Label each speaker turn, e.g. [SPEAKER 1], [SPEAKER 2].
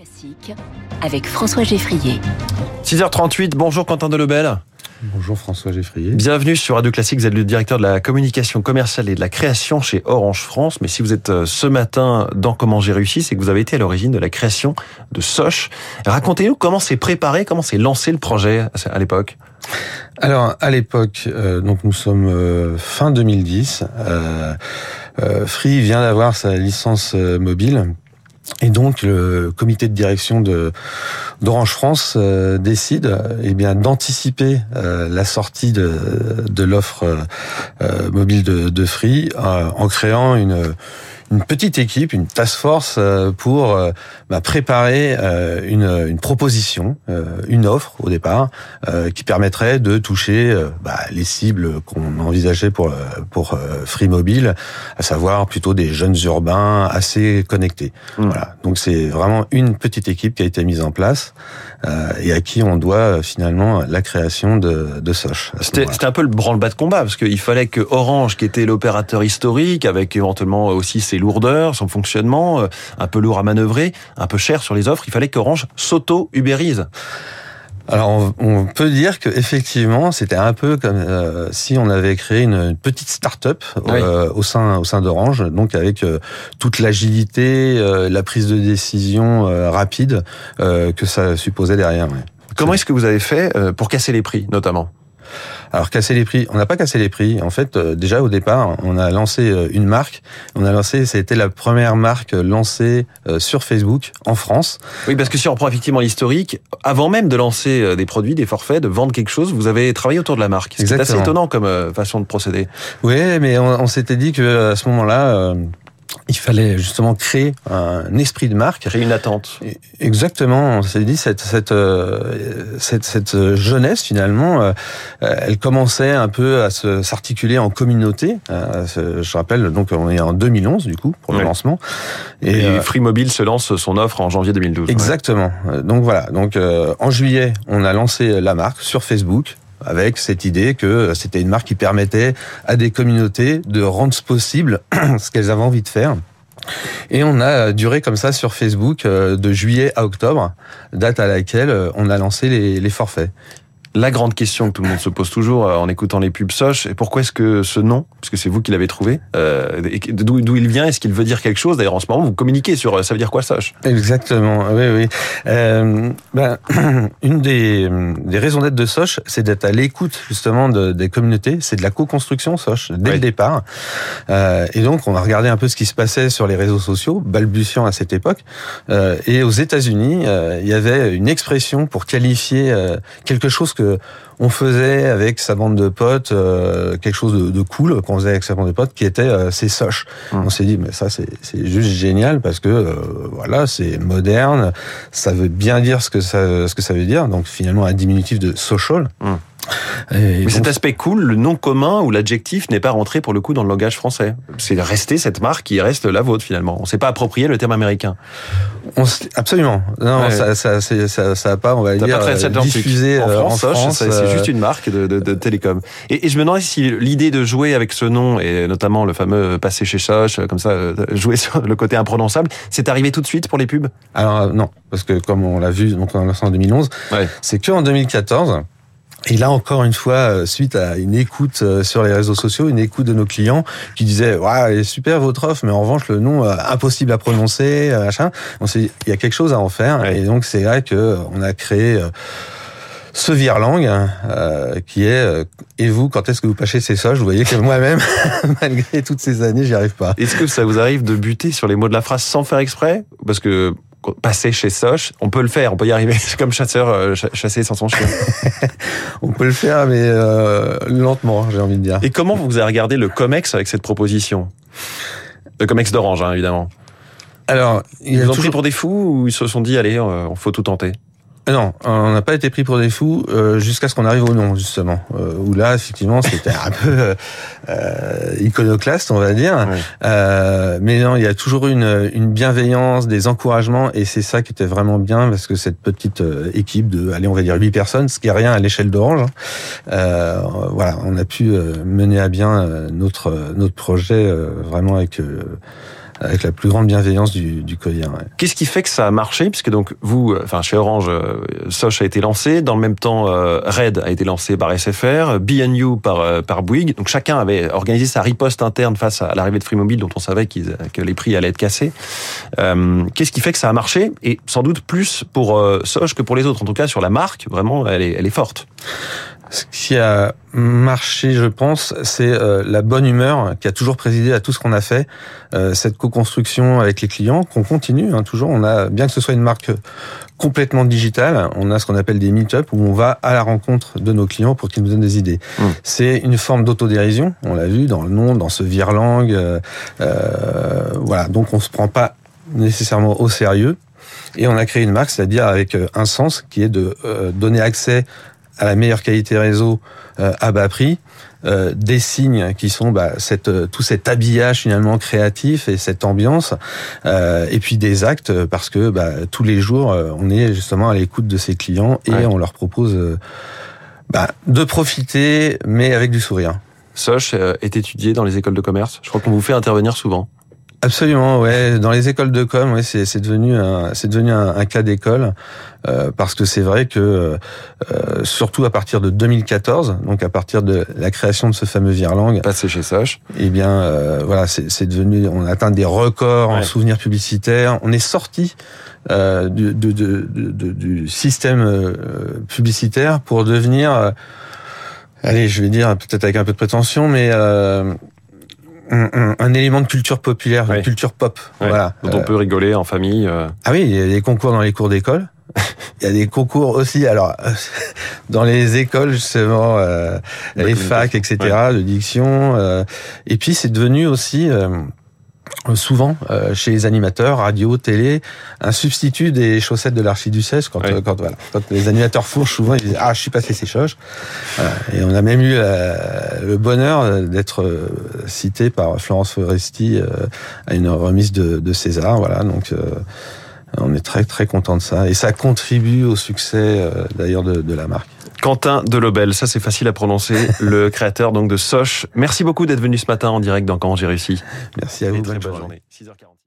[SPEAKER 1] Classique avec François Geffrier.
[SPEAKER 2] 6h38, bonjour Quentin Delebel.
[SPEAKER 3] Bonjour François Geffrier.
[SPEAKER 2] Bienvenue sur Radio Classique, vous êtes le directeur de la communication commerciale et de la création chez Orange France. Mais si vous êtes euh, ce matin dans Comment j'ai réussi, c'est que vous avez été à l'origine de la création de Soch. Racontez-nous comment s'est préparé, comment s'est lancé le projet à l'époque.
[SPEAKER 3] Alors à l'époque, euh, donc nous sommes euh, fin 2010. Euh, Free vient d'avoir sa licence mobile et donc le comité de direction de d'Orange France euh, décide eh bien d'anticiper euh, la sortie de, l'offre euh, mobile de Free en créant une une petite équipe, une task force euh, pour euh, bah, préparer euh, une, une, proposition, une offre au départ, qui permettrait de toucher bah, les cibles qu'on envisageait pour pour Free Mobile, à savoir plutôt des jeunes urbains assez connectés. Mmh. Voilà. Donc c'est vraiment une petite équipe qui a été mise en place et à qui on doit finalement la création de, de Soch.
[SPEAKER 2] C'était un peu le branle-bas de combat parce qu'il fallait que Orange, qui était l'opérateur historique, avec éventuellement aussi ses lourdeurs, son fonctionnement, euh, un peu lourd à manœuvrer, un peu cher sur les offres, il fallait qu'Orange s'auto-ubérise.
[SPEAKER 3] Alors on, peut dire que effectivement c'était un peu comme euh, si on avait créé une, petite start-up euh, au sein au sein d'Orange, donc avec toute l'agilité, la prise de décision rapide que ça supposait derrière.
[SPEAKER 2] Comment est-ce que vous avez fait pour casser les prix notamment?
[SPEAKER 3] Alors casser les prix, on n'a pas cassé les prix. En fait, euh, déjà au départ, on a lancé euh, une marque. On a lancé, c'était la première marque lancée euh, sur Facebook en France.
[SPEAKER 2] Oui, parce que si on prend effectivement l'historique, avant même de lancer des produits, des forfaits, de vendre quelque chose, vous avez travaillé autour de la marque. C'est assez étonnant comme façon de procéder.
[SPEAKER 3] Oui, mais on, on s'était dit que à ce moment-là il fallait justement créer un esprit de marque.
[SPEAKER 2] Créer une attente.
[SPEAKER 3] Exactement. On s'est dit cette cette euh, cette, cette jeunesse finalement, euh, elle commençait un peu à se s'articuler en communauté. Euh, je rappelle donc on est en 2011 du coup pour le lancement.
[SPEAKER 2] Et, Free Mobile se lance son offre en janvier 2012.
[SPEAKER 3] Exactement. Donc voilà. Donc en juillet, on a lancé la marque sur Facebook avec cette idée que c'était une marque qui permettait à des communautés de rendre possible ce qu'elles avaient envie de faire. Et on a duré comme ça sur Facebook euh, de juillet à octobre, date à laquelle euh, on a lancé les forfaits
[SPEAKER 2] la grande question que tout le monde se pose toujours euh, en écoutant les pubs Soch, et pourquoi est-ce que ce nom, parce que c'est vous qui l'avez trouvé, euh, d'où il vient, est-ce qu'il veut dire quelque chose? D'ailleurs, en ce moment, vous communiquez sur euh, ça veut dire quoi Soch?
[SPEAKER 3] Exactement, oui, oui. Euh, ben, une des, des raisons d'être de Soch, c'est d'être à l'écoute justement de, des communautés, c'est de la co-construction Soch, dès le départ. Euh, et donc, on a regardé un peu ce qui se passait sur les réseaux sociaux, balbutiant à cette époque. Euh, et aux États-Unis, il y avait une expression pour qualifier quelque chose on faisait avec sa bande de potes euh, quelque chose de, cool qu'on faisait avec sa bande de potes qui était euh, c'est soche. Hum. On s'est dit mais ça c'est juste génial parce que euh, voilà c'est moderne, ça veut bien dire ce que ça ce que ça veut dire donc finalement un diminutif de social.
[SPEAKER 2] Mais cet aspect cool, le nom commun ou l'adjectif n'est pas rentré pour le coup dans le langage français. C'est resté cette marque qui reste la vôtre finalement. On s'est pas approprié le terme américain.
[SPEAKER 3] On absolument. Non, ça, ça, ça, ça, a pas, on va dire, pas très diffusé en euh, France.
[SPEAKER 2] c'est euh, juste une marque de, de, de télécom. Et, et, je me demandais si l'idée de jouer avec ce nom et notamment le fameux passé chez Soch, comme ça, euh, jouer sur le côté imprononçable, c'est arrivé tout de suite pour les pubs?
[SPEAKER 3] Alors non, parce que comme on l'a vu donc en 2011, c'est que en 2014 et là encore une fois, euh, suite à une écoute euh, sur les réseaux sociaux, une écoute de nos clients qui disaient ouais, super votre offre, mais en revanche le nom euh, impossible à prononcer, machin. On s'est dit il y a quelque chose à en faire, et donc c'est vrai que on a créé ce virlang euh, qui est et vous quand est-ce que vous pâchez ces soches? Vous voyez que moi-même malgré toutes ces années j'y arrive pas.
[SPEAKER 2] Est-ce que ça vous arrive de buter sur les mots de la phrase sans faire exprès? Parce que passer chez Soch, on peut le faire, on peut y arriver. C'est comme chasseur euh, chasser sans son chien.
[SPEAKER 3] on peut le faire, mais euh, lentement, j'ai envie de dire.
[SPEAKER 2] Et comment vous avez regardé le Comex avec cette proposition? Le Comex d'Orange, hein, évidemment. Alors, ils, ils ont toujours... pris pour des fous ou ils se sont dit, allez, on faut tout tenter?
[SPEAKER 3] Non, on n'a pas été pris pour des fous euh, jusqu'à ce qu'on arrive au nom justement. Euh, où là, effectivement, c'était un peu euh, iconoclaste, on va dire. mais non, il y a toujours une, une bienveillance, des encouragements, et c'est ça qui était vraiment bien parce que cette petite équipe de, allez, on va dire huit personnes, ce qui est rien à l'échelle d'Orange. Hein, voilà, on a pu mener à bien notre notre projet vraiment avec avec la plus grande bienveillance du, du. Ouais.
[SPEAKER 2] Qu'est-ce qui fait que ça a marché? Puisque donc vous, enfin chez Orange, Soch a été lancé. Dans le même temps, Red a été lancé par SFR, BNU par par Bouygues. Donc chacun avait organisé sa riposte interne face à l'arrivée de Free Mobile, dont on savait que les prix allaient être cassés. Qu'est-ce qui fait que ça a marché? Et sans doute plus pour Soch que pour les autres. En tout cas, sur la marque, vraiment, elle est, elle est forte.
[SPEAKER 3] Ce qui a marché, je pense, c'est euh, la bonne humeur qui a toujours présidé à tout ce qu'on a fait, euh, cette co-construction avec les clients qu'on continue hein, toujours. On a, bien que ce soit une marque complètement digitale, on a ce qu'on appelle des meet-up où on va à la rencontre de nos clients pour qu'ils nous donnent des idées. Mmh. C'est une forme d'autodérision, on l'a vu dans le nom, dans ce virlang. Euh, voilà, donc on se prend pas nécessairement au sérieux. Et on a créé une marque, c'est-à-dire avec un sens qui est de donner accès à la meilleure qualité réseau euh, à bas prix, euh, des signes qui sont bah, cette, euh, tout cet habillage finalement créatif et cette ambiance, euh, et puis des actes parce que bah, tous les jours on est justement à l'écoute de ses clients et on leur propose bah, de profiter, mais avec du sourire.
[SPEAKER 2] Soch est étudié dans les écoles de commerce. Je crois qu'on vous fait intervenir souvent.
[SPEAKER 3] Absolument, ouais. Dans les écoles de com, ouais, c'est, c'est devenu un, c'est devenu un, cas d'école euh, parce que c'est vrai que euh, surtout à partir de 2014, donc à partir de la création de ce fameux Virlang,
[SPEAKER 2] passé chez Soch,
[SPEAKER 3] eh bien euh, voilà, c'est, c'est devenu, on a atteint des records en souvenirs publicitaires. On est sorti euh, du, de, de, de, du système euh, publicitaire pour devenir allez, je vais dire peut-être avec un peu de prétention, mais un, un, élément de culture populaire, de culture pop. Voilà.
[SPEAKER 2] Dont on peut rigoler en famille. Euh.
[SPEAKER 3] Ah oui, il y a des concours dans les cours d'école. il y a des concours aussi. Alors, dans les écoles justement, euh, les facs, etc., de diction. Euh, et puis c'est devenu aussi euh, souvent euh, chez les animateurs, radio, télé, un substitut des chaussettes de l'archiduchesse quand, euh, quand, voilà, quand les animateurs fourchent souvent ils disent ah je suis passé ces choses. Et on a même eu le bonheur d'être cité par Florence Foresti à une remise de, de César voilà. Donc on est très très content de ça et ça contribue au succès d'ailleurs de, de la marque.
[SPEAKER 2] Quentin Delobel, ça c'est facile à prononcer, le créateur donc de Soch. Merci beaucoup d'être venu ce matin en direct dans Comment j'ai réussi.
[SPEAKER 3] Merci à vous. Très bonne journée. 6h40.